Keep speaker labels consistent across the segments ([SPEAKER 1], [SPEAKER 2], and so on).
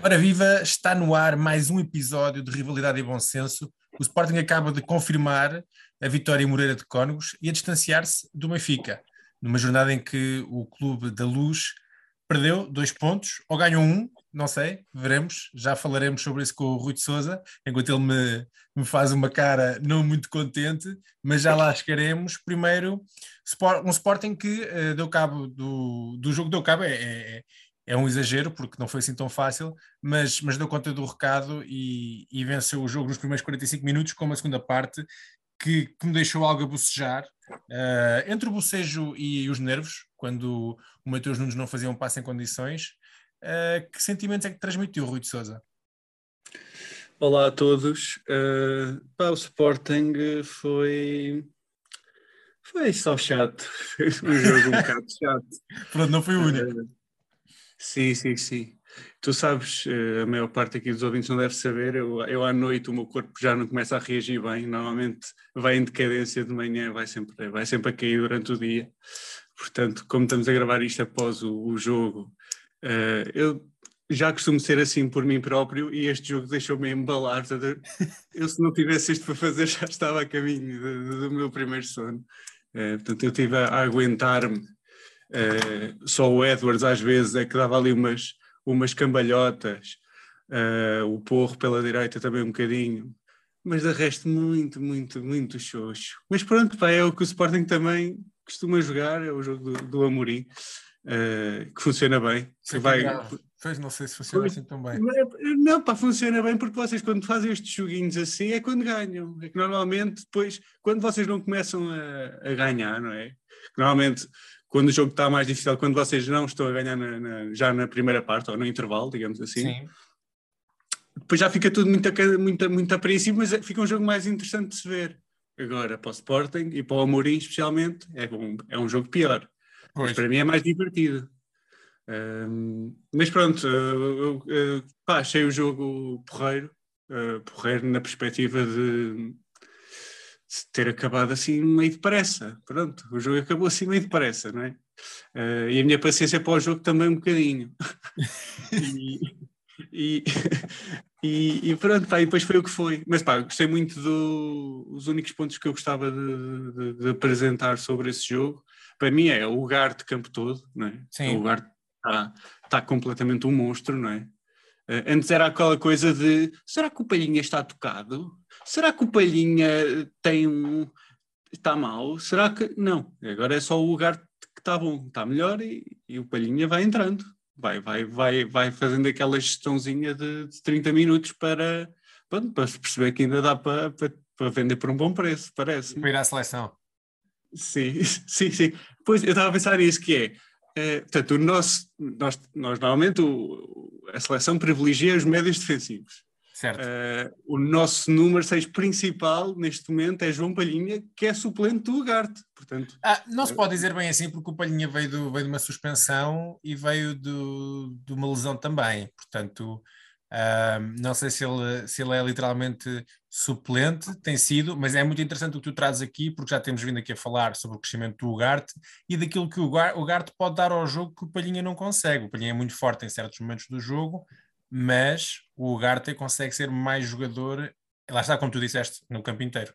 [SPEAKER 1] Ora viva, está no ar mais um episódio de Rivalidade e Bom Senso. O Sporting acaba de confirmar a vitória em Moreira de Cónegos e a distanciar-se do Benfica, numa jornada em que o Clube da Luz perdeu dois pontos, ou ganhou um, não sei, veremos, já falaremos sobre isso com o Rui de Souza, enquanto ele me, me faz uma cara não muito contente, mas já lá chegaremos. Primeiro, um Sporting que uh, deu cabo do, do jogo, deu cabo, é, é, é um exagero, porque não foi assim tão fácil, mas, mas deu conta do recado e, e venceu o jogo nos primeiros 45 minutos, com uma segunda parte que, que me deixou algo a bocejar. Uh, entre o bocejo e os nervos, quando o Mateus Nunes não fazia um passo em condições, uh, que sentimentos é que transmitiu o Rui de Souza?
[SPEAKER 2] Olá a todos. Uh, pá, o Sporting foi. Foi só chato. um jogo um bocado chato.
[SPEAKER 1] Pronto, não foi o único.
[SPEAKER 2] Sim, sim, sim. Tu sabes, uh, a maior parte aqui dos ouvintes não deve saber, eu, eu à noite o meu corpo já não começa a reagir bem, normalmente vai em decadência de manhã, vai sempre, vai sempre a cair durante o dia. Portanto, como estamos a gravar isto após o, o jogo, uh, eu já costumo ser assim por mim próprio e este jogo deixou-me embalar. Eu, se não tivesse isto para fazer, já estava a caminho do, do meu primeiro sono. Uh, portanto, eu estive a, a aguentar-me. Uh, só o Edwards, às vezes, é que dava ali umas, umas cambalhotas. o Porro pela direita também um bocadinho. Mas de resto, muito, muito, muito xoxo. Mas pronto, pá, é o que o Sporting também costuma jogar, é o jogo do, do Amorim, uh, que funciona bem.
[SPEAKER 1] Que vai... Pois não sei se funciona assim tão bem.
[SPEAKER 2] Não, pá, funciona bem porque vocês quando fazem estes joguinhos assim é quando ganham. É que normalmente depois, quando vocês não começam a, a ganhar, não é? Normalmente quando o jogo está mais difícil, quando vocês não estão a ganhar na, na, já na primeira parte ou no intervalo, digamos assim. Sim. Depois já fica tudo muito, muito, muito apreensível, mas é, fica um jogo mais interessante de se ver. Agora, para o Sporting e para o Amorim especialmente, é um, é um jogo pior. Pois. Mas para mim é mais divertido. Um, mas pronto, eu, eu, pá, achei o jogo porreiro, uh, porreiro na perspectiva de, ter acabado assim meio depressa. Pronto, o jogo acabou assim meio depressa, não é? Uh, e a minha paciência para o jogo também um bocadinho. e, e, e, e, pronto, pá, e depois foi o que foi. Mas pá, gostei muito dos do, únicos pontos que eu gostava de, de, de, apresentar sobre esse jogo. Para mim é o lugar de campo todo, não é? Sim. O lugar está, está completamente um monstro, não é? Uh, antes era aquela coisa de será que o Palhinha está tocado? Será que o Palhinha tem um. está mal? Será que. Não, agora é só o lugar que está bom, está melhor e, e o Palhinha vai entrando vai, vai, vai, vai fazendo aquela gestãozinha de, de 30 minutos para, para, para perceber que ainda dá para, para, para vender por um bom preço, parece.
[SPEAKER 1] Para ir à seleção.
[SPEAKER 2] Sim, sim, sim. Pois eu estava a pensar nisso, que é, é portanto, o nosso, nós, nós normalmente o, a seleção privilegia os médios defensivos.
[SPEAKER 1] Certo.
[SPEAKER 2] Uh, o nosso número 6 principal neste momento é João Palhinha, que é suplente do Ugarte. Portanto,
[SPEAKER 1] ah, não se pode dizer bem assim, porque o Palhinha veio, do, veio de uma suspensão e veio do, de uma lesão também. Portanto, uh, não sei se ele, se ele é literalmente suplente, tem sido, mas é muito interessante o que tu trazes aqui, porque já temos vindo aqui a falar sobre o crescimento do Ugarte e daquilo que o Ugarte pode dar ao jogo que o Palhinha não consegue. O Palhinha é muito forte em certos momentos do jogo mas o Ugarte consegue ser mais jogador, lá está, como tu disseste, no campo inteiro.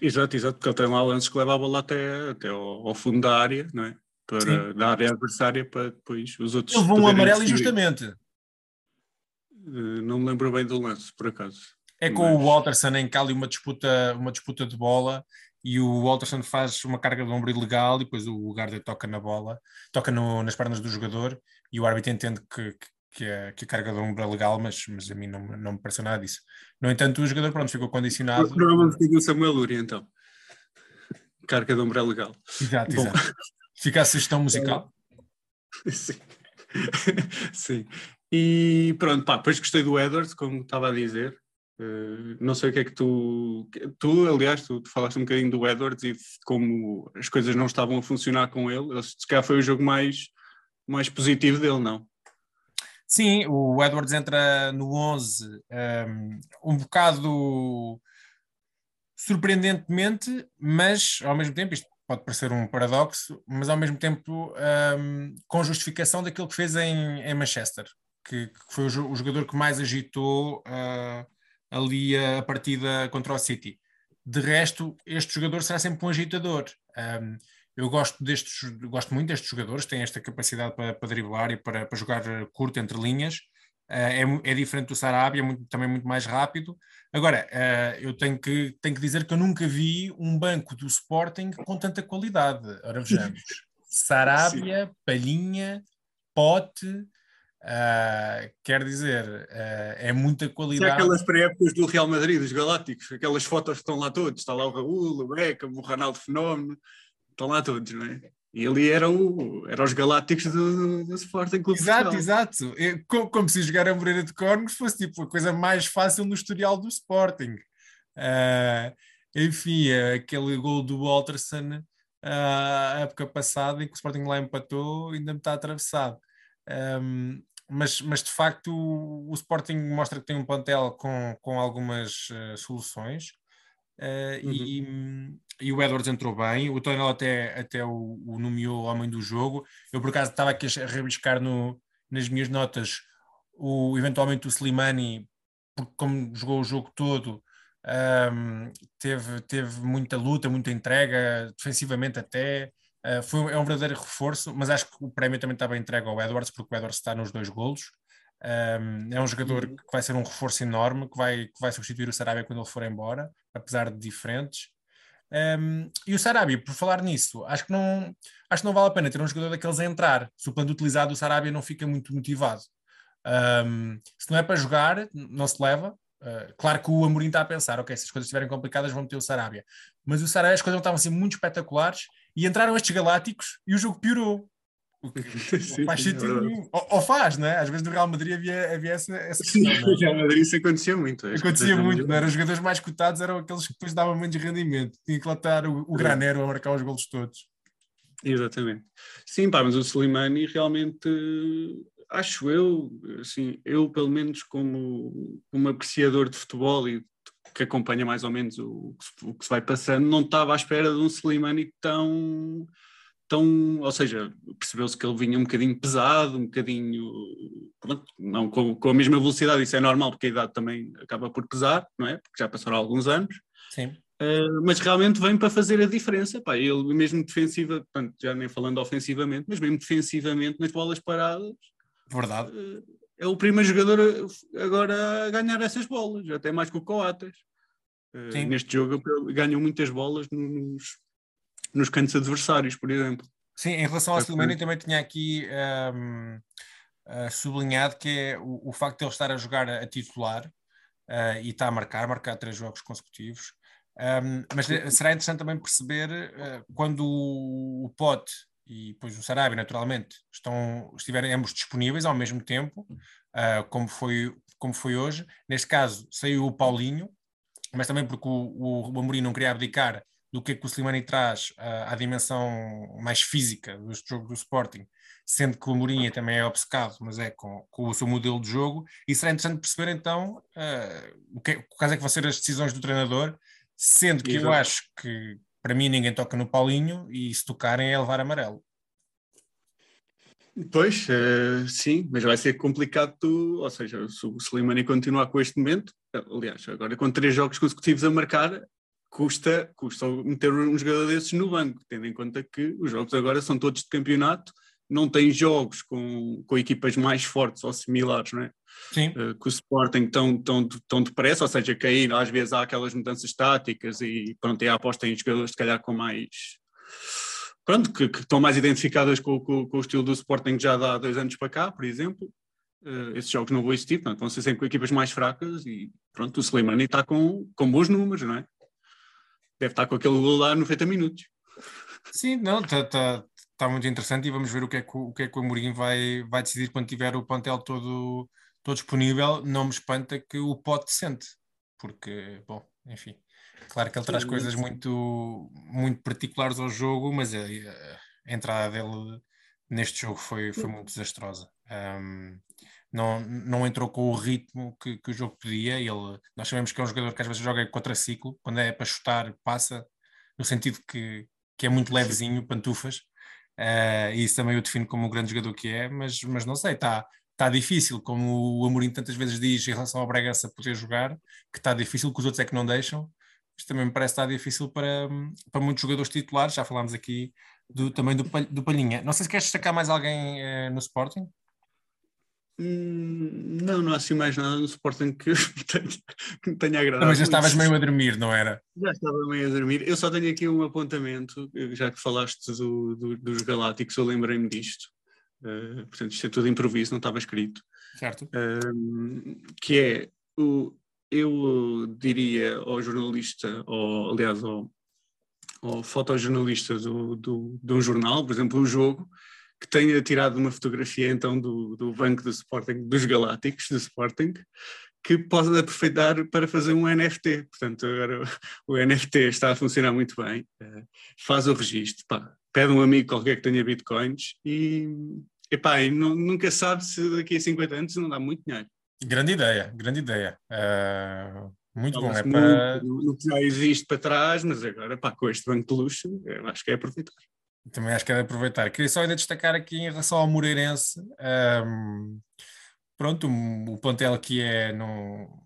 [SPEAKER 2] Exato, exato, porque ele tem lá lances que leva a bola até, até ao, ao fundo da área, não é? Para, Sim. da área adversária para depois os outros.
[SPEAKER 1] Ele levou um amarelo injustamente.
[SPEAKER 2] Uh, não me lembro bem do lance, por acaso.
[SPEAKER 1] É com Mas... o Walterson em Cali uma disputa, uma disputa de bola e o Walterson faz uma carga de ombro ilegal e depois o Garda toca na bola, toca no, nas pernas do jogador e o árbitro entende que, que que a, que a carga de ombro é legal, mas, mas a mim não, não me pareceu nada disso. No entanto, o jogador pronto, ficou condicionado.
[SPEAKER 2] Provavelmente o Samuel Uri, então. Carga de ombro é legal.
[SPEAKER 1] Exato, Bom. exato. Fica a sugestão musical?
[SPEAKER 2] Sim. Sim. E pronto, pá, depois gostei do Edwards, como estava a dizer. Uh, não sei o que é que tu. Tu, aliás, tu, tu, falaste um bocadinho do Edwards e como as coisas não estavam a funcionar com ele. Se calhar foi o jogo mais, mais positivo dele, não?
[SPEAKER 1] Sim, o Edwards entra no 11 um, um bocado surpreendentemente, mas ao mesmo tempo, isto pode parecer um paradoxo, mas ao mesmo tempo um, com justificação daquilo que fez em, em Manchester, que, que, foi o, jogador que mais agitou uh, ali a partida contra o City. De resto, este jogador será sempre um agitador. Um, eu gosto destes, gosto muito destes jogadores, têm esta capacidade para, para driblar e para, para jogar curto entre linhas. Uh, é, é, diferente do Sarabia, é muito, também muito mais rápido. Agora, uh, eu tenho que, tenho que dizer que eu nunca vi um banco do Sporting com tanta qualidade. Ora, vejamos. Sarabia, Palhinha, Pote, Uh, quer dizer, uh, é muita qualidade.
[SPEAKER 2] É aquelas pré-épocas do Real Madrid, dos Galácticos, aquelas fotos que estão lá todos, está lá o Raul, o Beckham, o Ronaldo Fenómeno, estão lá todos, não é? E ali eram, eram os Galácticos do, do Sporting Clube
[SPEAKER 1] Exato, exato. É, como, como, se jogar a Moreira de Córregos fosse tipo a coisa mais fácil no historial do Sporting. Uh, enfim, aquele gol do Walterson a época passada em que o Sporting lá empatou ainda me está atravessado. Um, mas, mas de facto o, o, Sporting mostra que tem um plantel com, com algumas uh, soluções uh, uhum. e, e, o Edwards entrou bem, o Tonel até, até o, o, nomeou homem do jogo. Eu por acaso estava aqui a rabiscar no, nas minhas notas o, eventualmente o Slimani, porque como jogou o jogo todo, um, teve, teve muita luta, muita entrega, defensivamente até. Uh, foi, é um verdadeiro reforço, mas acho que o prémio também estava entregue ao Edwards, porque o Edwards está nos dois golos. Um, é um jogador uhum. que vai ser um reforço enorme, que vai, que vai substituir o Sarabia quando ele for embora, apesar de diferentes. Um, e o Sarabia, por falar nisso, acho que, não, acho que não vale a pena ter um jogador daqueles a entrar. Se o plano utilizado, o Sarabia não fica muito motivado. Um, se não é para jogar, não se leva. Uh, claro que o Amorim está a pensar, ok, se as coisas estiverem complicadas, vão ter o Sarabia. Mas o Sarabia, as coisas não estavam assim muito espetaculares e entraram estes galácticos e o jogo piorou. O que sim, faz sentido nenhum. Ou, ou, faz, né? Às vezes no Real Madrid havia, havia essa, essa questão.
[SPEAKER 2] Sim, no é? Real Madrid isso acontecia muito.
[SPEAKER 1] Acontecia muito, não Os jogadores mais cotados eram aqueles que depois davam menos rendimento. Tinha que lá estar o, o Granero a marcar os golos todos.
[SPEAKER 2] Exatamente. Sim, pá, mas o Slimani realmente, acho eu, assim, eu pelo menos como, como apreciador de futebol e que acompanha mais ou menos o, o que se vai passando, não estava à espera de um Slimani tão, tão ou seja, percebeu-se que ele vinha um bocadinho pesado, um bocadinho, pronto, não com, com, a mesma velocidade, isso é normal, porque a idade também acaba por pesar, não é? Porque já passaram alguns anos.
[SPEAKER 1] Sim.
[SPEAKER 2] Uh, mas realmente vem para fazer a diferença, pá, ele mesmo defensiva, portanto, já nem falando ofensivamente, mas mesmo defensivamente nas bolas paradas.
[SPEAKER 1] Verdade. Uh,
[SPEAKER 2] é o primeiro jogador agora a ganhar essas bolas, até mais que o Coates. Uh, neste jogo ganham muitas bolas nos, nos cantos adversários, por exemplo.
[SPEAKER 1] Sim, em relação ao Slimani também tinha aqui um, uh, eh, sublinhado que é o, o, facto de ele estar a jogar a, a titular uh, e está a marcar, marcar três jogos consecutivos. Um, mas será interessante também perceber quando o, o Pote e depois o Sarabia, naturalmente, estão, estiverem ambos disponíveis ao mesmo tempo, uh, como, foi, como foi hoje. Neste caso, saiu o Paulinho, mas também porque o, o, Amorim não queria abdicar do que, é que o Slimani traz uh, à dimensão mais física do jogo do Sporting, sendo que o Amorim também é obcecado, mas é com, com, o seu modelo de jogo, e será interessante perceber então uh, o que, quais é que vão ser as decisões do treinador, sendo que Exato. eu acho que para mim ninguém toca no Paulinho e se tocarem é levar amarelo.
[SPEAKER 2] Pois, uh, sim, mas vai ser complicado tu, ou seja, se o Slimani continuar com este momento, aliás, agora com três jogos consecutivos a marcar, custa, custa meter um jogador desses no banco, tendo em conta que os jogos agora são todos de campeonato, não tem jogos com, com equipas mais fortes ou similares, não é?
[SPEAKER 1] Sim.
[SPEAKER 2] Uh, que o Sporting tão, tão, tão depressa, ou seja, cair, às vezes há aquelas mudanças táticas e pronto, é a aposta em jogadores se calhar com mais pronto, que, que estão mais identificadas com, com, com, o estilo do Sporting já há dois anos para cá, por exemplo. Uh, esses jogos não vão existir, portanto, vão ser sempre com equipas mais fracas e pronto, o Slimani está com, com bons números, não é? Deve estar com aquele gol lá 90 minutos.
[SPEAKER 1] Sim, não, está tá, tá muito interessante e vamos ver o que é que o, o que é que o Amorim vai, vai decidir quando tiver o plantel todo, todo disponível. Não me espanta que o Pote sente, porque, bom, enfim, claro que ele traz coisas muito, muito particulares ao jogo, mas a, a entrada dele neste jogo foi, foi muito desastrosa. Um, não, não entrou com o ritmo que, que o jogo pedia. Ele, nós sabemos que é um jogador que às vezes joga contra ciclo, quando é para chutar, passa, no sentido que, que é muito levezinho, pantufas, uh, e isso também o define como um grande jogador que é, mas, mas não sei, está tá difícil, como o Amorim tantas vezes diz em relação ao Bragança poder jogar, que está difícil, que os outros é que não deixam. Isto também me parece estar difícil para, para muitos jogadores titulares, já falámos aqui do, também do, do Palhinha. Não sei se queres destacar mais alguém eh, no Sporting.
[SPEAKER 2] Hum, não, não há assim mais nada no Sporting que me tenha, que me tenha agradado.
[SPEAKER 1] Mas já estavas meio a dormir, não era?
[SPEAKER 2] Já estava meio a dormir. Eu só tenho aqui um apontamento, já que falaste do- do- dos Galácticos, eu lembrei-me disto. Uh, portanto, isto é tudo improviso, não estava escrito.
[SPEAKER 1] Certo.
[SPEAKER 2] Um, que é, o, eu diria ao jornalista, ou aliás, ao, ao fotojornalista do, do, de um jornal, por exemplo, o jogo, que tenha tirado uma fotografia então do, do banco do Sporting, dos Galácticos do Sporting, que pode aproveitar para fazer um NFT. Portanto, agora o, NFT está a funcionar muito bem, eh, faz o registro, pá, pede um amigo qualquer que tenha bitcoins e, epá, e nu- nunca sabe se daqui a 50 anos não dá muito dinheiro.
[SPEAKER 1] Grande ideia, grande ideia. Uh, muito bom. É para...
[SPEAKER 2] no que já existe para trás, mas agora, pá, com este banco de luxo, eu acho que é aproveitar.
[SPEAKER 1] Também acho que é de aproveitar. Queria só ainda destacar aqui em relação ao Moreirense. um, pronto, o, o plantel aqui é. Não,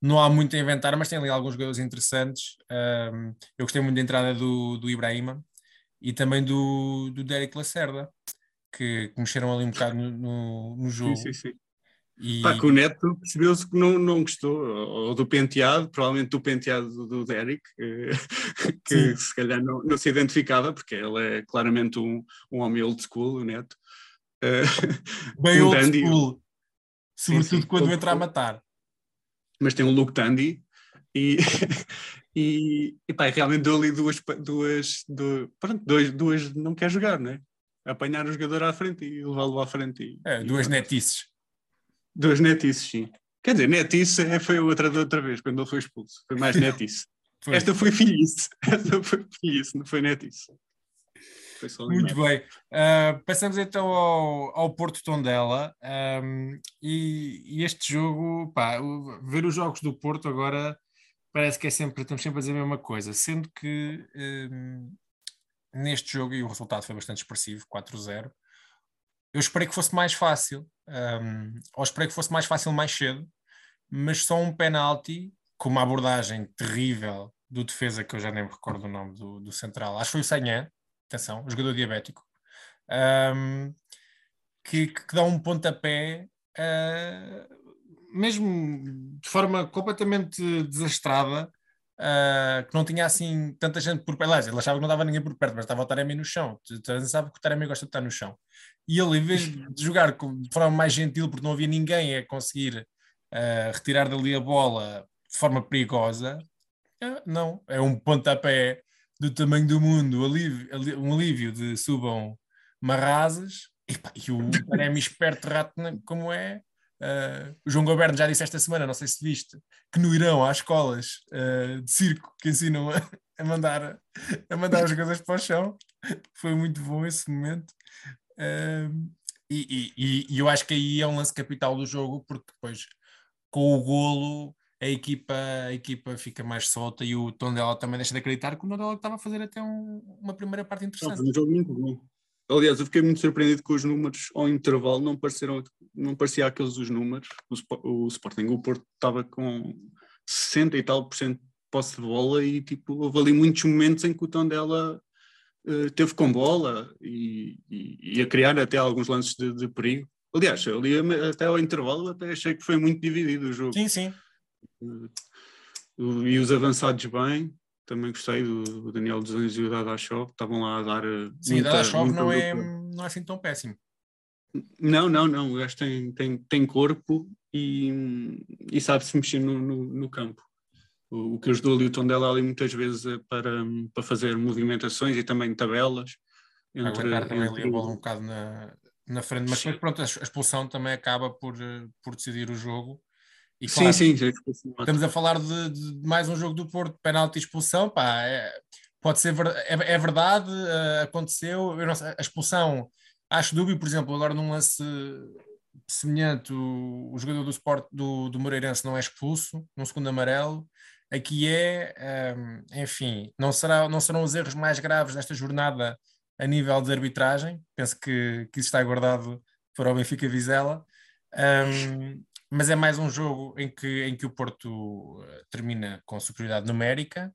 [SPEAKER 1] não há muito a inventar, mas tem ali alguns jogadores interessantes. Um, eu gostei muito da entrada do, do Ibrahima e também do, do Derek Lacerda, que, que mexeram ali um bocado no, no, no jogo.
[SPEAKER 2] Sim, sim, sim.
[SPEAKER 1] E,
[SPEAKER 2] Pá, que o Neto percebeu-se que não, não gostou, ou do penteado, provavelmente do penteado do, Derek, eh, que
[SPEAKER 1] Sim.
[SPEAKER 2] se calhar não, não se identificava, porque ele é claramente um, um homem old school, o Neto. Eh,
[SPEAKER 1] bem
[SPEAKER 2] um
[SPEAKER 1] old
[SPEAKER 2] dandy,
[SPEAKER 1] school. Sobretudo
[SPEAKER 2] sim.
[SPEAKER 1] quando
[SPEAKER 2] Old
[SPEAKER 1] entra a matar.
[SPEAKER 2] mas tem um look dandy e, e, e pá, realmente deu ali duas, duas, du- pronto, dois, duas, não quer jogar, né? Apanhar o jogador à frente e levá-lo à frente. E,
[SPEAKER 1] É, duas netices.
[SPEAKER 2] Duas netices, sim. Quer dizer, netice é- foi outra da outra vez, quando ele foi expulso. Foi mais netice.
[SPEAKER 1] Foi.
[SPEAKER 2] Esta foi filhice. Esta foi filhice, não foi netice. Foi só
[SPEAKER 1] Muito bem. Ah, passamos então ao, ao Porto Tondela ahm, e, e este jogo, pá, o- ver os jogos do Porto agora parece que é sempre, estamos sempre a dizer a mesma coisa, sendo que ahm, neste jogo, e o resultado foi bastante expressivo, 4-0, eu esperei que fosse mais fácil, ahm, ou esperei que fosse mais fácil mais cedo, mas só um penalti com uma abordagem terrível do defesa, que eu já nem me recordo o nome do, do central, acho que foi o Sanhé, atenção, jogador diabético, ahm, que, que dá um pontapé, ah, mesmo de forma completamente desastrada, ah, que não tinha assim tanta gente por perto. Aliás, ele achava que não dava ninguém por perto, mas estava o Taremi no chão. Tu- tu sabe que o Taremi gosta de estar no chão. E ele, em vez de jogar de forma mais gentil, porque não havia ninguém a conseguir ah, retirar dali a bola de forma perigosa, ah, não, é um pontapé do tamanho do mundo, alívio- um alívio de subam marrazes, e, pá, e o Taremi esperto rato como é. Ah, o João Goberno já disse esta semana, não sei se viste, que no Irão há escolas ah, de circo que ensinam a, a mandar, a mandar os jogadores para o chão. Foi muito bom esse momento. Ah, e, e- e- eu acho que aí é um lance capital do jogo, porque depois com o golo a equipa, a equipa fica mais solta e o Tondela também deixa de acreditar que o Tondela estava a fazer até um- uma primeira parte
[SPEAKER 2] Não,
[SPEAKER 1] interessante.
[SPEAKER 2] foi um jogo muito bom. Aliás, eu fiquei muito surpreendido com os números ao intervalo, não pareceram, não parecia aqueles os números. O, o Sporting, o Porto estava com 60 e tal por cento de posse de bola e tipo, houve ali muitos momentos em que o Tondela eh, teve com bola e, e, e a criar até alguns lances de, de perigo. Aliás, ali até ao intervalo até achei que foi muito dividido o jogo.
[SPEAKER 1] Sim, sim.
[SPEAKER 2] O- E os avançados bem, também gostei do, Daniel dos Anjos e o Dada Show, estavam lá a dar. eh,
[SPEAKER 1] Sim,
[SPEAKER 2] muita-
[SPEAKER 1] Dada
[SPEAKER 2] muita
[SPEAKER 1] não é, não é assim tão péssimo.
[SPEAKER 2] Não, não, não. O gajo tem, tem, tem corpo e, e sabe-se mexer no, no, no campo. O, o que ajudou ali o Tondela ali muitas vezes é para, para fazer movimentações e também tabelas.
[SPEAKER 1] Para aguentar também ali a bola um bocado na, na frente, mas depois pronto, a expulsão também acaba por, eh, por decidir o jogo. E, claro,
[SPEAKER 2] sim, sim.
[SPEAKER 1] Estamos a falar de, de mais um jogo do Porto, penalti e expulsão, pá, é, pode ser é, é verdade, uh, aconteceu, sei, a expulsão acho dúbio, por exemplo, agora num lance semelhante, o, o jogador do Sport do, do Moreirense não é expulso, num segundo amarelo, aqui é, um, enfim, não, será, não serão os erros mais graves desta jornada a nível de arbitragem, penso que, que isso está guardado para o Benfica Vizela, um, mas é mais um jogo em que, em que o Porto eh, termina com superioridade numérica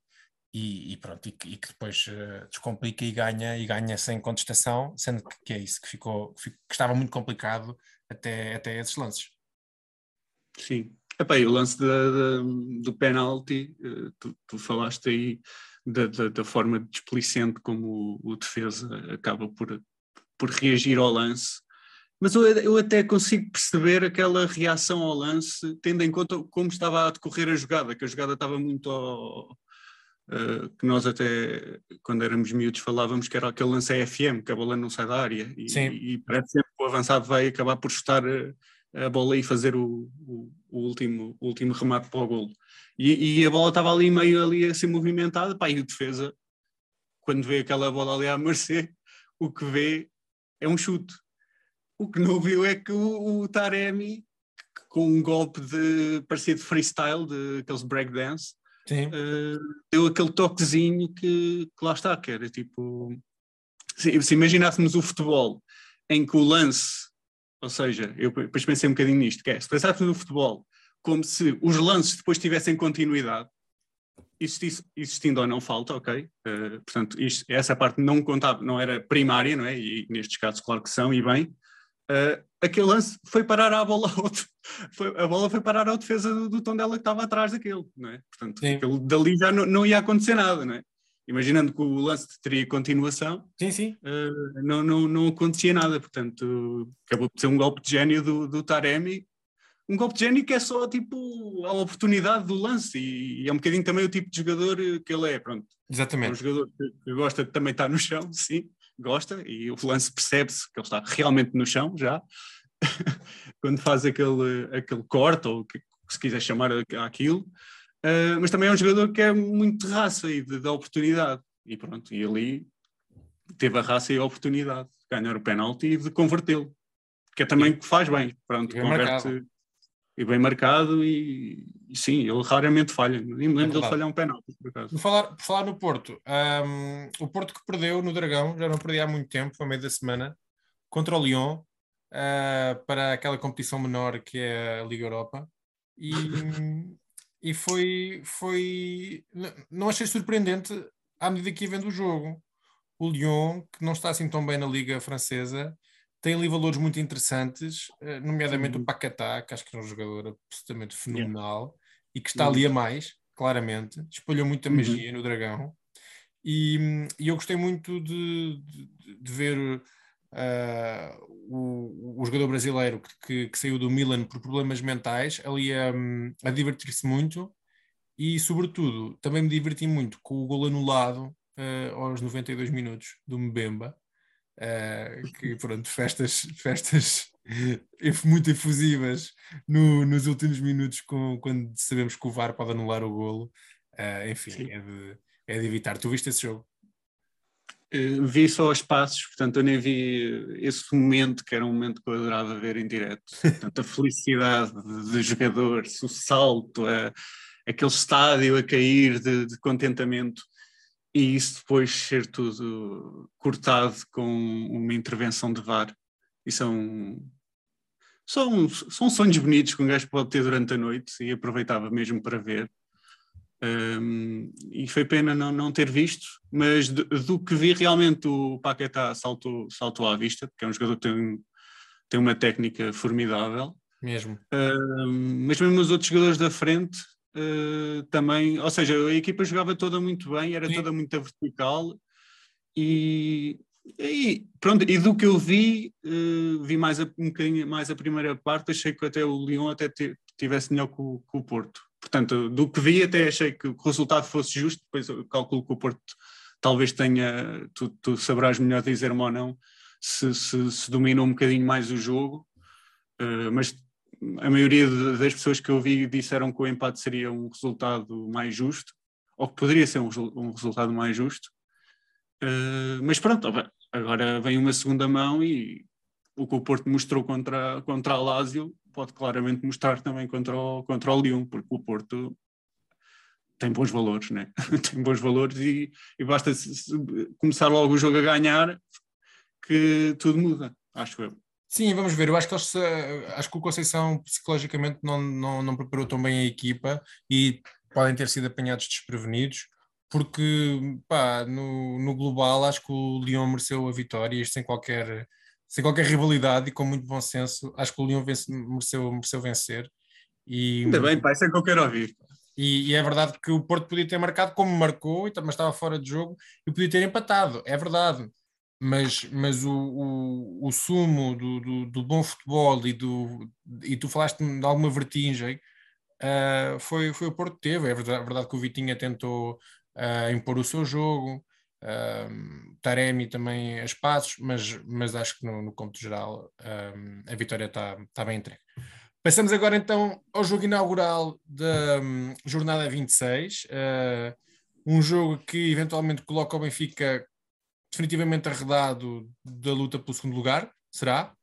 [SPEAKER 1] e, e pronto, e, e, que depois uh, descomplica e ganha, e ganha sem contestação, sendo que, que é isso que ficou, que, estava muito complicado até, até esses lances.
[SPEAKER 2] Sim. Epá, e o lance da, da, do penalti, uh, tu, tu, falaste aí da, da, da, forma desplicente como o, o defesa acaba por, por reagir ao lance mas eu, eu, até consigo perceber aquela reação ao lance, tendo em conta como estava a decorrer a jogada, que a jogada estava muito ao, uh, que nós até, quando éramos miúdos, falávamos que era aquele lance FM, que a bola não sai da área, e, e, e parece sempre que o avançado vai acabar por chutar a, a bola e fazer o, o, o, último, o último remate para o golo. E, e, a bola estava ali meio ali a ser movimentada, pá, e o defesa, quando vê aquela bola ali a mercê, o que vê é um chute o que não viu é que o, o Taremi, com um golpe de parecido freestyle, de aqueles breakdance, uh, deu aquele toquezinho que, que, lá está, que era tipo. Se, se imaginássemos o futebol em que o lance, ou seja, eu depois pensei um bocadinho nisto, que é, se pensássemos no futebol como se os lances depois tivessem continuidade, existisse, existindo ou não falta, ok? Uh, portanto, isto, essa parte não contava, não era primária, não é? E nestes casos, claro que são, e bem, Uh, aquele lance foi parar a bola ao, foi, a bola foi parar à defesa do, do Tondela que estava atrás daquele, não é? Portanto, aquele, dali já não, não, ia acontecer nada, não é? Imaginando que o lance teria continuação,
[SPEAKER 1] sim, sim.
[SPEAKER 2] Uh, não, não, não acontecia nada, portanto, acabou de ser um golpe de gênio do, do Taremi, um golpe de gênio que é só tipo a oportunidade do lance e, e, é um bocadinho também o tipo de jogador que ele é, pronto.
[SPEAKER 1] Exatamente. É
[SPEAKER 2] um jogador que, que gosta de também estar no chão, sim, gosta e o lance percebe-se que ele está realmente no chão já, quando faz aquele, aquele corte, ou que, se quiser chamar aquilo, uh, mas também é um jogador que é muito de raça e de, de oportunidade, e pronto, e ali teve a raça e a oportunidade de ganhar o penalti e de convertê-lo, que é também que faz bem, pronto,
[SPEAKER 1] bem
[SPEAKER 2] converte. E bem marcado e, e, sim, ele raramente falha, nem me lembro é dele falhar um penalti, por acaso.
[SPEAKER 1] Por falar, por falar no Porto, um, o Porto que perdeu no Dragão, já não perdia há muito tempo, foi meio da semana, contra o Lyon, uh, para aquela competição menor que é a Liga Europa, e, e foi, foi, não achei surpreendente à medida que ia vendo o jogo. O Lyon, que não está assim tão bem na Liga Francesa, tem ali valores muito interessantes, eh, nomeadamente o Paquetá, que acho que é um jogador absolutamente fenomenal yeah. e que está ali a mais, claramente, espalhou muita uhum. magia uhum. no Dragão. E, e, eu gostei muito de, de, de ver uh, o, o, jogador brasileiro que, que, que, saiu do Milan por problemas mentais ali a, a divertir-se muito e, sobretudo, também me diverti muito com o gol anulado uh, aos 92 minutos do Mbemba Uh, que pronto, festas, festas muito efusivas no, nos últimos minutos, com, quando sabemos que o VAR pode anular o golo. Uh, enfim, é de, é de, evitar. Tu viste esse jogo?
[SPEAKER 2] Uh, vi só os passos, portanto eu nem vi esse momento que era um momento que eu adorava ver em direto. Portanto, a felicidade do jogador, o salto, a, aquele estádio a cair de, de contentamento e isso depois ser tudo cortado com uma intervenção de VAR. E são, são, são sonhos bonitos que um gajo pode ter durante a noite e aproveitava mesmo para ver. Um, e foi pena não, não ter visto, mas do, do que vi realmente o Paquetá saltou, saltou à vista, porque é um jogador que tem, tem uma técnica formidável.
[SPEAKER 1] Mesmo.
[SPEAKER 2] Um, mas mesmo os outros jogadores da frente uh, também, ou seja, a equipa jogava toda muito bem, era Sim. toda muito vertical e, e, pronto, e do que eu vi, uh, vi mais a, um bocadinho mais a primeira parte, achei que até o Lyon até tivesse melhor que o, que o Porto. Portanto, do que vi até achei que o resultado fosse justo, depois eu calculo que o Porto talvez tenha, tu, tu saberás melhor dizer-me ou não, se, se, se dominou um bocadinho mais o jogo, uh, mas a maioria das pessoas que eu vi disseram que o empate seria um resultado mais justo, ou que poderia ser um, um resultado mais justo. Uh, mas pronto, agora vem uma segunda mão e o que o Porto mostrou contra, contra a Lazio pode claramente mostrar também contra o, contra o Lyon, porque o Porto tem bons valores, né? tem bons valores e, e basta começar logo o jogo a ganhar que tudo muda, acho eu.
[SPEAKER 1] Sim, vamos ver. Eu acho que, eles, acho que o Conceição psicologicamente não, não, não preparou tão bem a equipa e podem ter sido apanhados desprevenidos, porque pá, no, no global acho que o Lyon mereceu a vitória, isto sem qualquer, sem qualquer rivalidade e com muito bom senso. Acho que o Lyon vence, mereceu, mereceu vencer. E,
[SPEAKER 2] Ainda bem, pá, isso é que eu quero ouvir.
[SPEAKER 1] E, e, é verdade que o Porto podia ter marcado como marcou, mas estava fora de jogo e podia ter empatado, é verdade mas, mas o, o, o sumo do, do, do, bom futebol e, do, e tu falaste de alguma vertigem, uh, foi, foi o Porto que teve. É verdade, verdade que o Vitinha tentou uh, impor o seu jogo, uh, Taremi também a espaços, mas, mas acho que no, no cômputo geral a vitória está tá bem entregue. Passamos agora então ao jogo inaugural da um, jornada 26, um jogo que eventualmente coloca o Benfica definitivamente arredado da luta pelo segundo lugar? Será?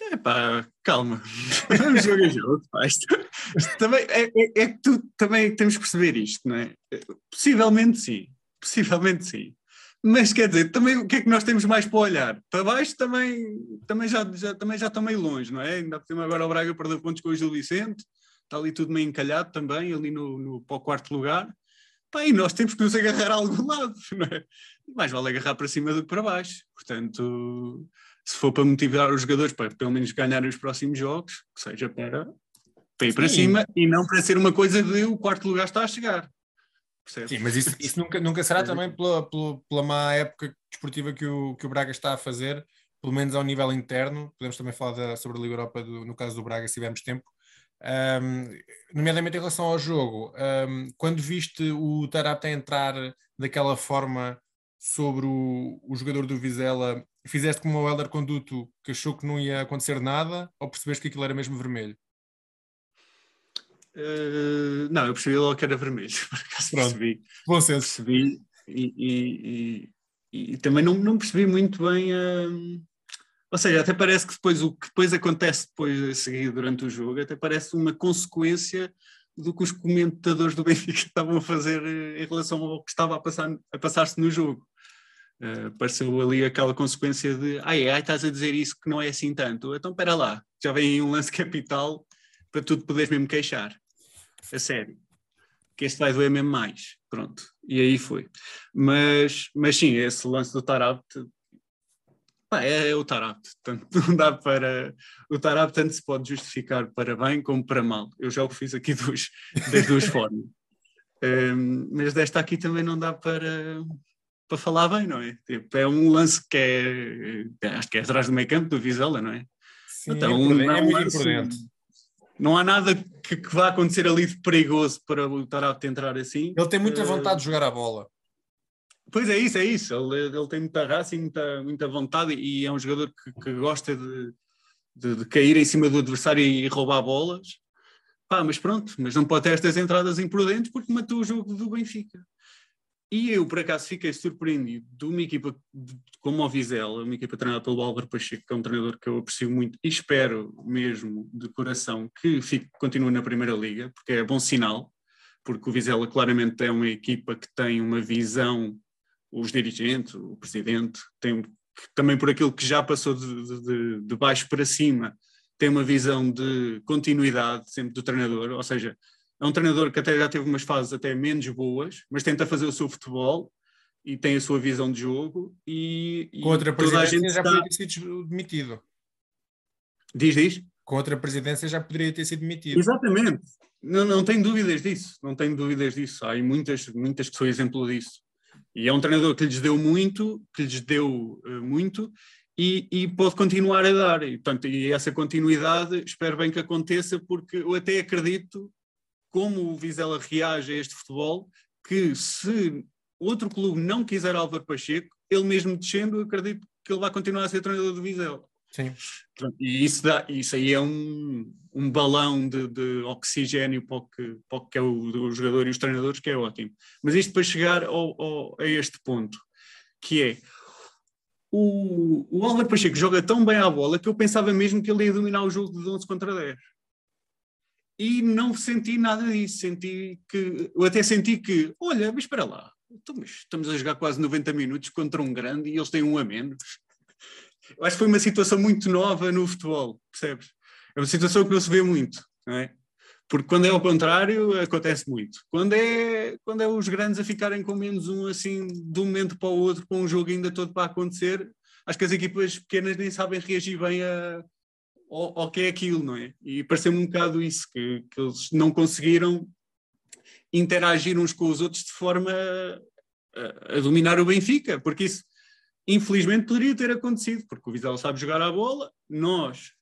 [SPEAKER 2] É pá, calma. Vamos jogo jogo. Isto, isto também, é, é, é, que tu também temos que perceber isto, não é? Possivelmente sim. Possivelmente sim. Mas quer dizer, também o que é que nós temos mais para olhar? Para baixo também, também, já, já, também já estão meio longe, não é? Ainda por agora o Braga perdeu pontos com o Gil Vicente, está ali tudo meio encalhado também, ali no, no, para o quarto lugar. Pá, e nós temos que nos agarrar a algum lado, não é? Mais vale agarrar para cima do que para baixo. Portanto, se for para motivar os jogadores para pelo menos ganharem os próximos jogos, que seja para, para ir para cima e não para ser uma coisa de o quarto lugar está a chegar.
[SPEAKER 1] Percebes? Sim, mas isso, isso nunca, nunca será também pela, pela, pela má época desportiva que o, que o Braga está a fazer, pelo menos ao nível interno. Podemos também falar da, sobre a Liga Europa, do, no caso do Braga, se tivermos tempo. Um, nomeadamente em relação ao jogo, um, quando viste o Tarapte entrar daquela forma sobre o, o jogador do Vizela, fizeste como o Helder Conduto que achou que não ia acontecer nada ou percebeste que aquilo era mesmo vermelho?
[SPEAKER 2] Uh, não, eu percebi logo que era vermelho, por acaso
[SPEAKER 1] Pronto. percebi. Bom
[SPEAKER 2] senso. Percebi e, e, e, e, também não, não percebi muito bem a. Uh ou seja, até parece que depois o que depois acontece depois a seguir durante o jogo, até parece uma consequência do que os comentadores do Benfica estavam a fazer eh, em relação ao que estava a, passar, a passar-se no jogo. Uh, pareceu ali aquela consequência de ai, ai, estás a dizer isso que não é assim tanto. Então, espera lá, já vem um lance capital para tu te poderes mesmo queixar. A sério. Que este vai doer mesmo mais. Pronto. E aí foi. Mas, mas sim, esse lance do Tarab Pá, é, é, o Tarap, portanto, não dá para. O Tarap tanto se pode justificar para bem como para mal. Eu já o fiz aqui dos, das duas formas. Um, mas desta aqui também não dá para, para falar bem, não é? Tipo, é um lance que é. Acho que é atrás do meio campo do Vizela, não é?
[SPEAKER 1] Sim, então, é, é muito importante.
[SPEAKER 2] Não há nada que, que vá acontecer ali de perigoso para o Tarap entrar assim.
[SPEAKER 1] Ele tem muita vontade uh, de jogar a bola.
[SPEAKER 2] Pois é isso, é isso. Ele, ele tem muita raça e muita, muita vontade e é um jogador que, que gosta de, de, de, cair em cima do adversário e roubar bolas. Pá, mas pronto, mas não pode ter estas entradas imprudentes porque matou o jogo do Benfica. E eu, por acaso, fiquei surpreendido de uma equipa como o Vizela, uma equipa treinada pelo Álvaro Pacheco, que é um treinador que eu aprecio muito e espero mesmo de coração que fique, continue na Primeira Liga, porque é bom sinal, porque o Vizela claramente é uma equipa que tem uma visão os dirigentes, o presidente, tem, também por aquilo que já passou de, de, de baixo para cima, tem uma visão de continuidade sempre do treinador, ou seja, é um treinador que até já teve umas fases até menos boas, mas tenta fazer o seu futebol e tem a sua visão de jogo e,
[SPEAKER 1] com outra presidência já está... poderia ter sido demitido.
[SPEAKER 2] Diz, diz.
[SPEAKER 1] Com outra presidência já poderia ter sido demitido.
[SPEAKER 2] Exatamente. Não, não tenho dúvidas disso. Não tenho dúvidas disso. Há muitas, muitas que são exemplo disso. E é um treinador que lhes deu muito, que lhes deu uh, muito e, e, pode continuar a dar. E, portanto, e essa continuidade espero bem que aconteça, porque eu até acredito como o Vizela reage a este futebol, que se outro clube não quiser Álvaro Pacheco, ele mesmo descendo, acredito que ele vai continuar a ser treinador do Vizela.
[SPEAKER 1] Sim.
[SPEAKER 2] E isso, dá, isso aí é um, um balão de, de oxigênio para o, que, para o que é o, o jogador e os treinadores, que é ótimo. Mas isto para chegar ao- ao- a este ponto, que é o, o Álvaro Pacheco joga tão bem à bola que eu pensava mesmo que ele ia dominar o jogo de 11 contra 10. E não senti nada disso. Senti que, eu até senti que, olha, mas espera lá, então, estamos a jogar quase 90 minutos contra um grande e eles têm um a menos. Eu acho que foi uma situação muito nova no futebol, percebes? É uma situação que não se vê muito, não é? Porque quando é ao contrário, acontece muito. Quando é, quando é os grandes a ficarem com menos um, assim, de um momento para o outro, com um jogo ainda todo para acontecer, acho que as equipas pequenas nem sabem reagir bem a, ao, ao que é aquilo, não é? E pareceu-me um bocado isso, que, que eles não conseguiram interagir uns com os outros de forma a, a dominar o Benfica, porque isso infelizmente poderia ter acontecido, porque o Vizela sabe jogar a bola, nós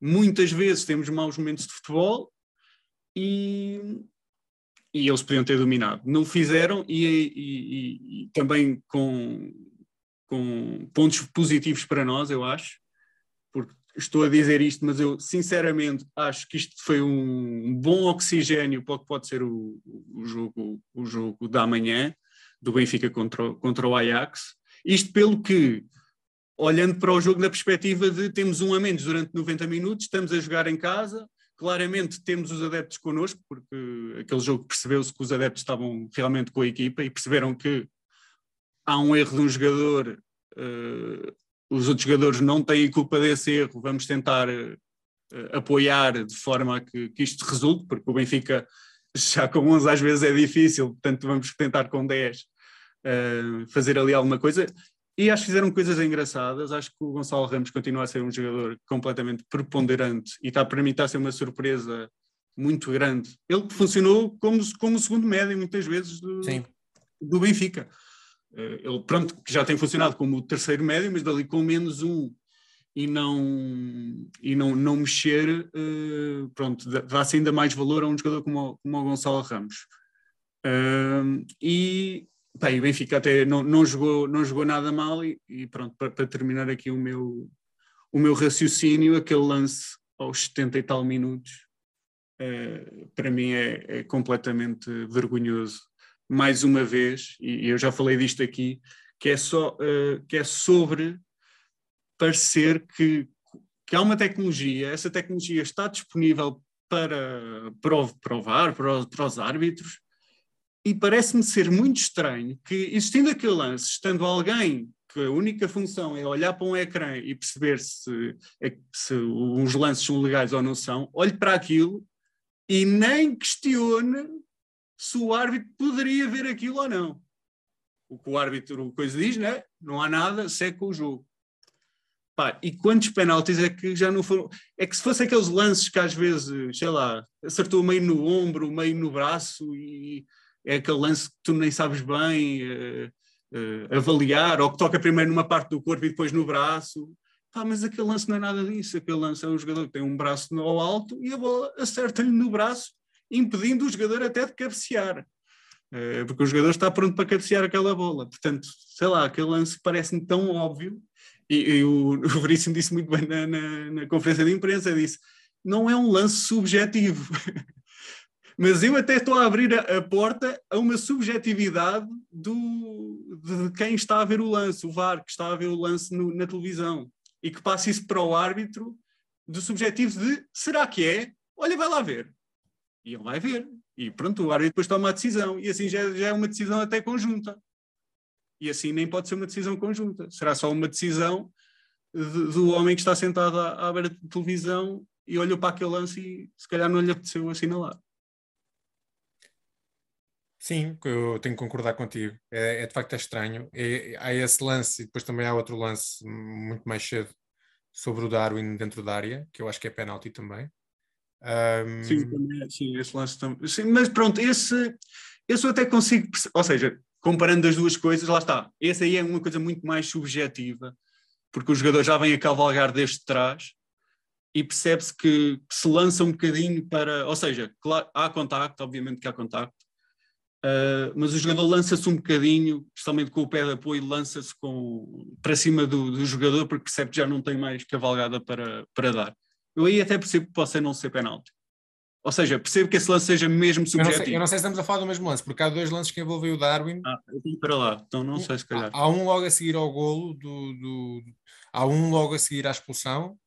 [SPEAKER 2] muitas vezes temos maus momentos de futebol e, e eles podiam ter dominado. Não fizeram e, e- e- também com, com pontos positivos para nós, eu acho, porque estou a dizer isto, mas eu sinceramente acho que isto foi um bom oxigênio para o que pode ser o, o jogo, o jogo da manhã do Benfica contra, contra o Ajax. Isto pelo que, olhando para o jogo na perspectiva de temos um a menos durante 90 minutos, estamos a jogar em casa, claramente temos os adeptos connosco, porque aquele jogo percebeu-se que os adeptos estavam realmente com a equipa e perceberam que há um erro de um jogador, eh, os outros jogadores não têm culpa desse erro, vamos tentar eh, apoiar de forma que, que isto resulte, porque o Benfica já com 11 às vezes é difícil, portanto vamos tentar com 10 eh, fazer ali alguma coisa. E acho que fizeram coisas engraçadas. Acho que o Gonçalo Ramos continua a ser um jogador completamente preponderante e está para mim está a ser uma surpresa muito grande. Ele funcionou como, como segundo médio muitas vezes do,
[SPEAKER 1] Sim.
[SPEAKER 2] do Benfica. Eh, Ele, pronto, que já tem funcionado como o terceiro médio, mas dali com menos um e não, e não, não mexer, eh, pronto, dá- dá-se ainda mais valor a um jogador como, o- como o Gonçalo Ramos. E bem, o Benfica até não, não, jogou, não jogou nada mal e, e pronto, para, para terminar aqui o meu, o meu raciocínio, aquele lance aos 70 e tal minutos, eh, para mim é, é completamente vergonhoso. Mais uma vez, e eu já falei disto aqui, que é, só, eh, que é sobre parecer que, que há uma tecnologia, essa tecnologia está disponível para, para, o, para o VAR, para, para os árbitros, e parece-me ser muito estranho que, existindo aquele lance, estando alguém que a única função é olhar para um ecrã e perceber se, é- se os lances são legais ou não são, olhe para aquilo e nem questione se o árbitro poderia ver aquilo ou não. O que o árbitro coisa diz, né? não há nada, seca o jogo. Pá, e quantos penaltis é que já não foram? É que se fosse aqueles lances que às vezes, sei lá, acertou meio no ombro, meio no braço e é aquele lance que tu nem sabes bem eh, eh, avaliar, ou que toca primeiro numa parte do corpo e depois no braço. Pá, mas aquele lance não é nada disso. Aquele lance é um jogador que tem um braço ao alto e a bola acerta-lhe no braço, impedindo o jogador até de cabecear. Eh, porque o jogador está pronto para cabecear aquela bola. Portanto, sei lá, aquele lance parece-me tão óbvio. E, e o, o Veríssimo disse muito bem na, na, na conferência de imprensa: disse, não é um lance subjetivo. Mas eu até estou a abrir a, a porta a uma subjetividade do, de quem está a ver o lance, o VAR, que está a ver o lance no- na televisão, e que passa isso para o árbitro do subjetivo de será que é? Olha, vai lá ver. E ele vai ver. E pronto, o árbitro depois toma a decisão. E assim já, já é uma decisão até conjunta. E assim nem pode ser uma decisão conjunta. Será só uma decisão de- do homem que está sentado à, à beira da televisão e olhou para aquele lance e se calhar não lhe apeteceu assinalar.
[SPEAKER 1] Sim, eu tenho que concordar contigo. É, é de facto é estranho. É- há esse lance e depois também há outro lance muito mais cedo sobre o Darwin dentro da área, que eu acho que é penalti também. Ahm,
[SPEAKER 2] Sim, também, é- sim, esse lance também. Sim, mas pronto, esse, esse eu até consigo Ou seja, comparando as duas coisas, lá está. Esse aí é uma coisa muito mais subjetiva, porque o jogador já vem a cavalgar desde trás e percebe-se que se lança um bocadinho para. Ou seja, claro, há contacto, obviamente que há contacto, Uh, mas o jogador lança-se um bocadinho, especialmente com o pé de apoio, lança-se para cima do, do, jogador porque percebe que já não tem mais cavalgada para, para dar. Eu aí até percebo que possa não ser penalti. Ou seja, percebo que esse lance seja mesmo subjetivo.
[SPEAKER 1] Eu não, sei, eu não sei se estamos a falar do mesmo lance, porque há dois lances que envolvem o Darwin.
[SPEAKER 2] Ah, eu tenho para lá, então não sei se calhar.
[SPEAKER 1] Há, há um logo a seguir ao golo, do, do, há um logo a seguir à expulsão,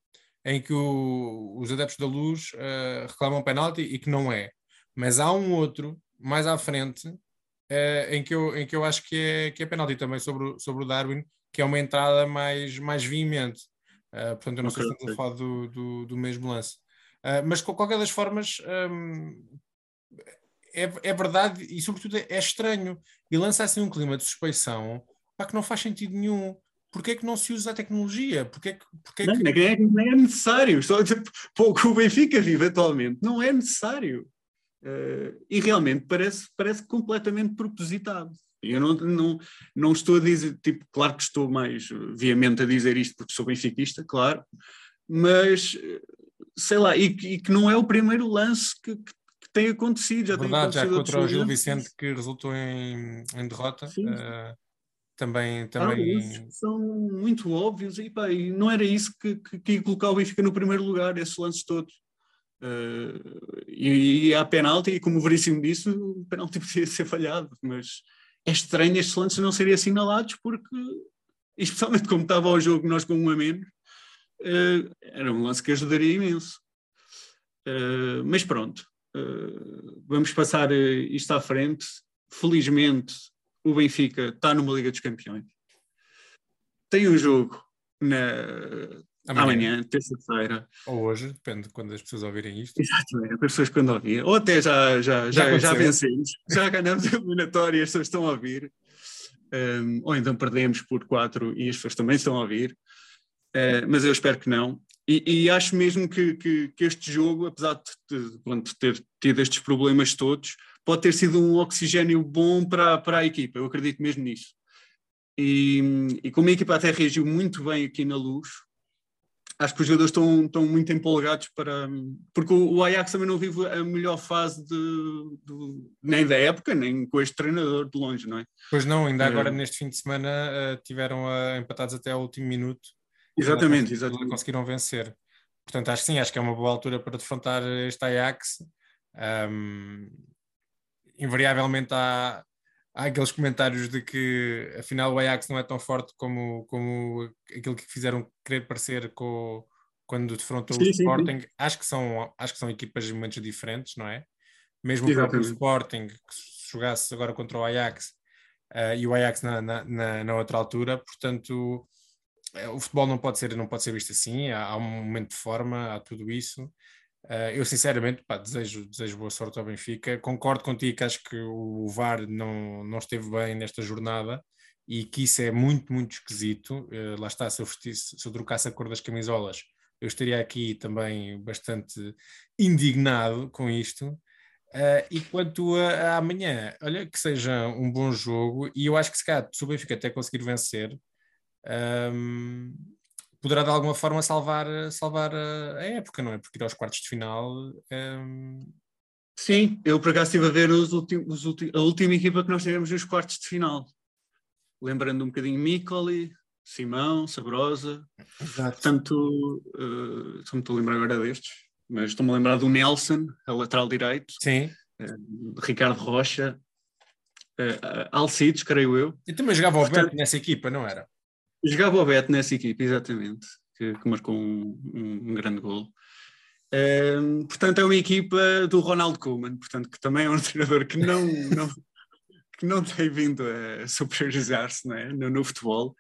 [SPEAKER 1] em que o, os adeptos da luz uh, reclamam penalti e que não é. Mas há um outro, mais à frente, uh, em, que eu, em que eu acho que é, que é penalti também sobre, sobre o Darwin, que é uma entrada mais, mais veemente. Uh, portanto, eu não okay, sei se estamos a falar do, do, do mesmo lance. Uh, mas, de qualquer das formas, um, é, é verdade e, sobretudo, é, estranho. E lança assim um clima de suspeição para que não faz sentido nenhum. Porquê é que não se usa a tecnologia? Porquê é que, porquê
[SPEAKER 2] não,
[SPEAKER 1] que...
[SPEAKER 2] Nem, é, é necessário. Estou a dizer, pouco o Benfica vive atualmente. Não é necessário. Uh, e realmente parece, parece completamente propositado. Eu não, não, não estou a dizer, tipo, claro que estou mais veemente a dizer isto porque sou benfiquista, claro, mas sei lá, e, e que não é o primeiro lance que, que, tem acontecido. Já
[SPEAKER 1] Verdade,
[SPEAKER 2] tem
[SPEAKER 1] já contra o Gil Vicente que resultou em, em derrota. Uh, também, também...
[SPEAKER 2] Ah, são muito óbvios e, pá, e não era isso que, que, que ia colocar o Benfica no primeiro lugar, esses lances todos. Uh, e, e há penalti, e como o Veríssimo disse, o penalti podia ser falhado, mas é estranho estes lances não serem assinalados porque, especialmente como estava o jogo, nós com um a menos, uh, era um lance que ajudaria imenso. Uh, mas pronto, vamos passar isto à frente. Felizmente, o Benfica está numa Liga dos Campeões. Tem um jogo na, Amanhã, Amanhã terça-feira.
[SPEAKER 1] Ou hoje, depende de quando as pessoas ouvirem isto.
[SPEAKER 2] Exatamente, as pessoas quando ouvirem. Ou até já, já, já, já, já vencemos, já ganhamos a eliminatória e as pessoas estão a ouvir. Um, ou então perdemos por quatro e as pessoas também estão a ouvir. Uh, mas eu espero que não. E, e acho mesmo que, que, que, este jogo, apesar de, de, ter tido estes problemas todos, pode ter sido um oxigênio bom para, para a equipa. Eu acredito mesmo nisso. E, e como a equipa até reagiu muito bem aqui na luz, acho que os jogadores estão, estão muito empolgados para. Porque o, Ajax também não vive a melhor fase de, de, nem da época, nem com este treinador de longe, não é?
[SPEAKER 1] Pois não, ainda é. agora neste fim de semana uh, tiveram uh, empatados até ao último minuto.
[SPEAKER 2] Exatamente, exatamente.
[SPEAKER 1] Conseguiram vencer. Portanto, acho que sim, acho que é uma boa altura para defrontar este Ajax. Um, invariavelmente há, há aqueles comentários de que afinal o Ajax não é tão forte como, como aquilo que fizeram querer parecer com, quando defrontou sim, o Sporting. Sim, sim. Acho, que são, acho que são equipas de momentos diferentes, não é? Mesmo o próprio Sporting, que jogasse agora contra o Ajax uh, e o Ajax na, na, na, na, outra altura, portanto. Eh, o futebol não pode ser não pode ser visto assim, há, há um momento de forma, há tudo isso. Uh, eu sinceramente pá, desejo, desejo boa sorte ao Benfica. Concordo contigo que acho que o VAR não, não esteve bem nesta jornada e que isso é muito, muito esquisito. Uh, lá está, se eu, vestisse, se eu trocasse a cor das camisolas, eu estaria aqui também bastante indignado com isto. Uh, e quanto a, a, amanhã, olha que seja um bom jogo, e eu acho que se calhar, se o Benfica até conseguir vencer, um, poderá de alguma forma salvar, salvar a época, não é? Porque ir aos quartos de final. Um...
[SPEAKER 2] Sim, eu por acaso estive a ver os últimos, os a última equipa que nós tivemos nos quartos de final. Lembrando um bocadinho Micoli, Simão, Sabrosa. Exato. Portanto, uh, só me estou a lembrar agora destes, mas estou-me a lembrar do Nelson, a lateral direito.
[SPEAKER 1] Sim.
[SPEAKER 2] Uh, Ricardo Rocha, uh, Alcides, creio eu.
[SPEAKER 1] E também jogava o Portanto, nessa equipa, não era?
[SPEAKER 2] Jogava o Beto nessa equipe, exatamente, que, que marcou um, um, um grande gol. Um, portanto, é uma equipa do Ronald Koeman, portanto, que também é um treinador que não, não, que não tem vindo a superiorizar-se é? no, no, futebol.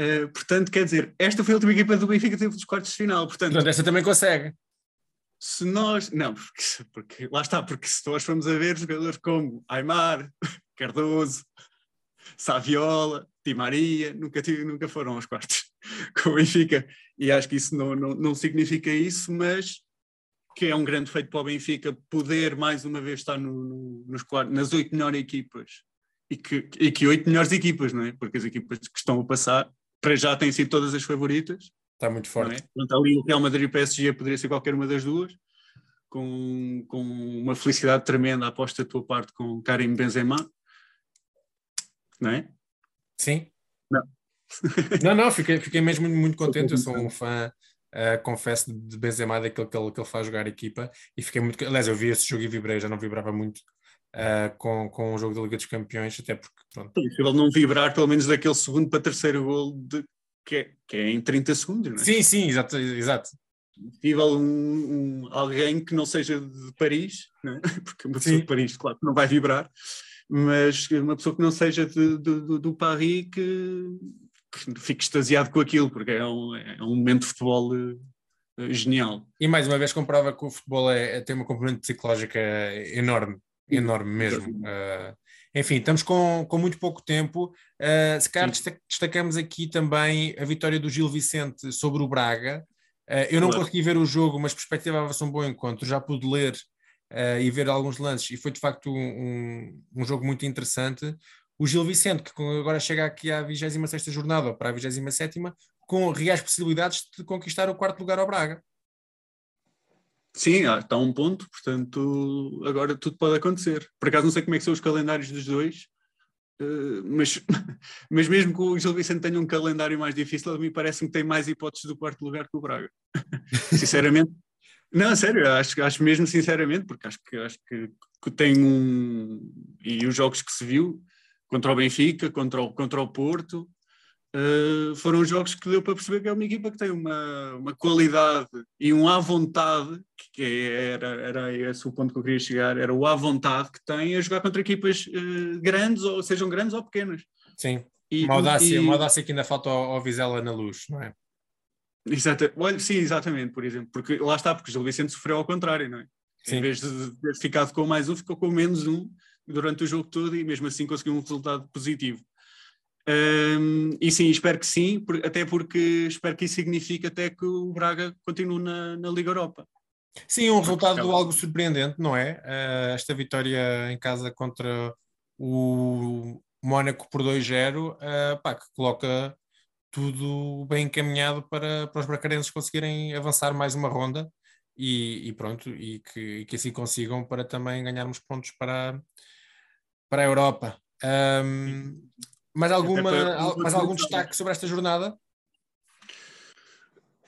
[SPEAKER 2] Uh, portanto, quer dizer, esta foi a última equipa do Benfica que teve dos quartos de final. Portanto,
[SPEAKER 1] portanto, essa também consegue.
[SPEAKER 2] Se nós. Não, porque, porque lá está, porque se nós formos a ver jogadores como Aymar, Cardoso, Saviola, Di Maria, nunca, nunca foram aos quartos com o Benfica. E acho que isso não, não, não significa isso, mas que é um grande feito para o Benfica poder mais uma vez estar no, no, nos quartos, nas oito melhores equipas e que, e que oito melhores equipas, não é? Porque as equipas que estão a passar para já têm sido todas as favoritas.
[SPEAKER 1] Está muito forte.
[SPEAKER 2] É? Portanto, ali o Real Madrid e o PSG poderia ser qualquer uma das duas. com, com uma felicidade tremenda, aposto da tua parte com Karim Benzema. Não é?
[SPEAKER 1] Sim.
[SPEAKER 2] Não.
[SPEAKER 1] não, não, fiquei, fiquei mesmo muito contente. Eu sou um fã, uh, confesso, de Benzema, daquele que ele, que ele faz jogar equipa. E fiquei muito. Aliás, eu vi esse jogo e vibrei, já não vibrava muito uh, com, com o jogo da Liga dos Campeões, até porque. Pronto.
[SPEAKER 2] Ele não vibrar, pelo menos, daquele segundo para terceiro gol, de, que, é, que é em 30 segundos, não é?
[SPEAKER 1] Sim, sim, exato. exato.
[SPEAKER 2] Possível um, um, alguém que não seja de Paris, não é? porque uma pessoa
[SPEAKER 1] Sim.
[SPEAKER 2] de Paris, claro, que não vai vibrar, mas uma pessoa que não seja de, de- do, do Paris que, que fique extasiado com aquilo, porque é um, é um momento de futebol eh, genial.
[SPEAKER 1] E mais uma vez comprova que o futebol é, é- tem uma componente psicológica enorme, enorme mesmo. Uh, enfim, estamos com, com muito pouco tempo. Uh, se calhar desta- destacamos aqui também a vitória do Gil Vicente sobre o Braga. Uh, eu não
[SPEAKER 2] Claro.
[SPEAKER 1] consegui ver o jogo, mas perspectivava-se um bom encontro. Já pude ler uh, e ver alguns lances e foi de facto um, um, jogo muito interessante. O Gil Vicente, que agora chega aqui à 26 jornada, ou para a 27, com reais possibilidades de conquistar o quarto lugar ao Braga.
[SPEAKER 2] Sim, ah, está um ponto, portanto, agora tudo pode acontecer. Por acaso não sei como é que são os calendários dos dois, eh, mas, mas mesmo que o Gil Vicente tenha um calendário mais difícil, a mim parece-me que tem mais hipóteses do quarto lugar que o Braga. Sinceramente. Não, sério, acho, acho mesmo sinceramente, porque acho que, acho que, que tem um. E os jogos que se viu contra o Benfica, contra o, contra o Porto, eh, foram jogos que deu para perceber que é uma equipa que tem uma, uma qualidade e um à vontade, que era, era esse o ponto que eu queria chegar, era o à vontade que tem a jogar contra equipas eh, grandes, ou sejam grandes ou pequenas.
[SPEAKER 1] Sim,
[SPEAKER 2] E,
[SPEAKER 1] uma audácia,
[SPEAKER 2] e-
[SPEAKER 1] uma audácia que ainda falta ao, ao Vizela na luz, não é?
[SPEAKER 2] Exata, olha, sim, exatamente, por exemplo, porque lá está, porque o Gil Vicente sofreu ao contrário, não é?
[SPEAKER 1] Sim.
[SPEAKER 2] Em vez de ter ficado com mais um, ficou com menos um durante o jogo todo e mesmo assim conseguiu um resultado positivo. Hum, e sim, espero que sim, por- até porque espero que isso signifique até que o Braga continue na, na Liga Europa.
[SPEAKER 1] Sim, um resultado
[SPEAKER 2] acaba-
[SPEAKER 1] algo surpreendente, não é? Eh, esta vitória em casa contra o Mónaco por 2-0, eh, pá, que coloca tudo bem encaminhado para, para os bracarenses conseguirem avançar mais uma ronda e, e pronto, e que, e que assim consigam para também ganharmos pontos para, para a Europa. Ahm, mais, alguma,
[SPEAKER 2] para-
[SPEAKER 1] mais algum destaque sobre esta jornada?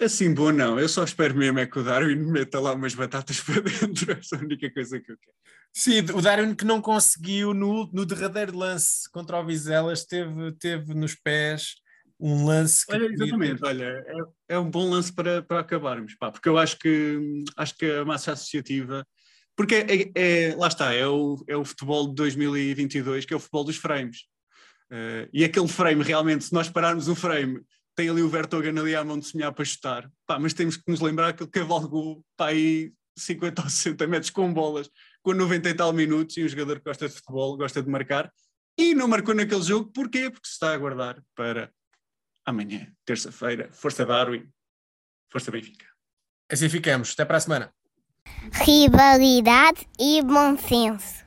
[SPEAKER 2] Assim, bom, não, eu só espero mesmo é que o Darwin me meta lá umas batatas para dentro, essa é a única coisa que eu quero.
[SPEAKER 1] Sim, o Darwin que não conseguiu no, no derradeiro lance contra o Vizelas, teve, teve nos pés um lance que
[SPEAKER 2] Olha, exatamente,
[SPEAKER 1] ter-
[SPEAKER 2] olha, é, é um bom lance para, para acabarmos, pá, porque eu acho que acho que a massa associativa, porque é, é- lá está, é o, é o futebol de 2022, que é o futebol dos frames. Eh, e aquele frame, realmente, se nós pararmos o frame, tem ali o Vertogen ali à mão de sonhar para chutar, pá, mas temos que nos lembrar que ele cavalgou pá, aí 50 ou 60 metros com bolas, com 90 e tal minutos, e um jogador que gosta de futebol, gosta de marcar, e não marcou naquele jogo, porquê? Porque se está a aguardar para amanhã, terça-feira. Força Darwin, força Benfica.
[SPEAKER 1] Assim ficamos. Até para a semana.
[SPEAKER 3] Rivalidade e bom senso.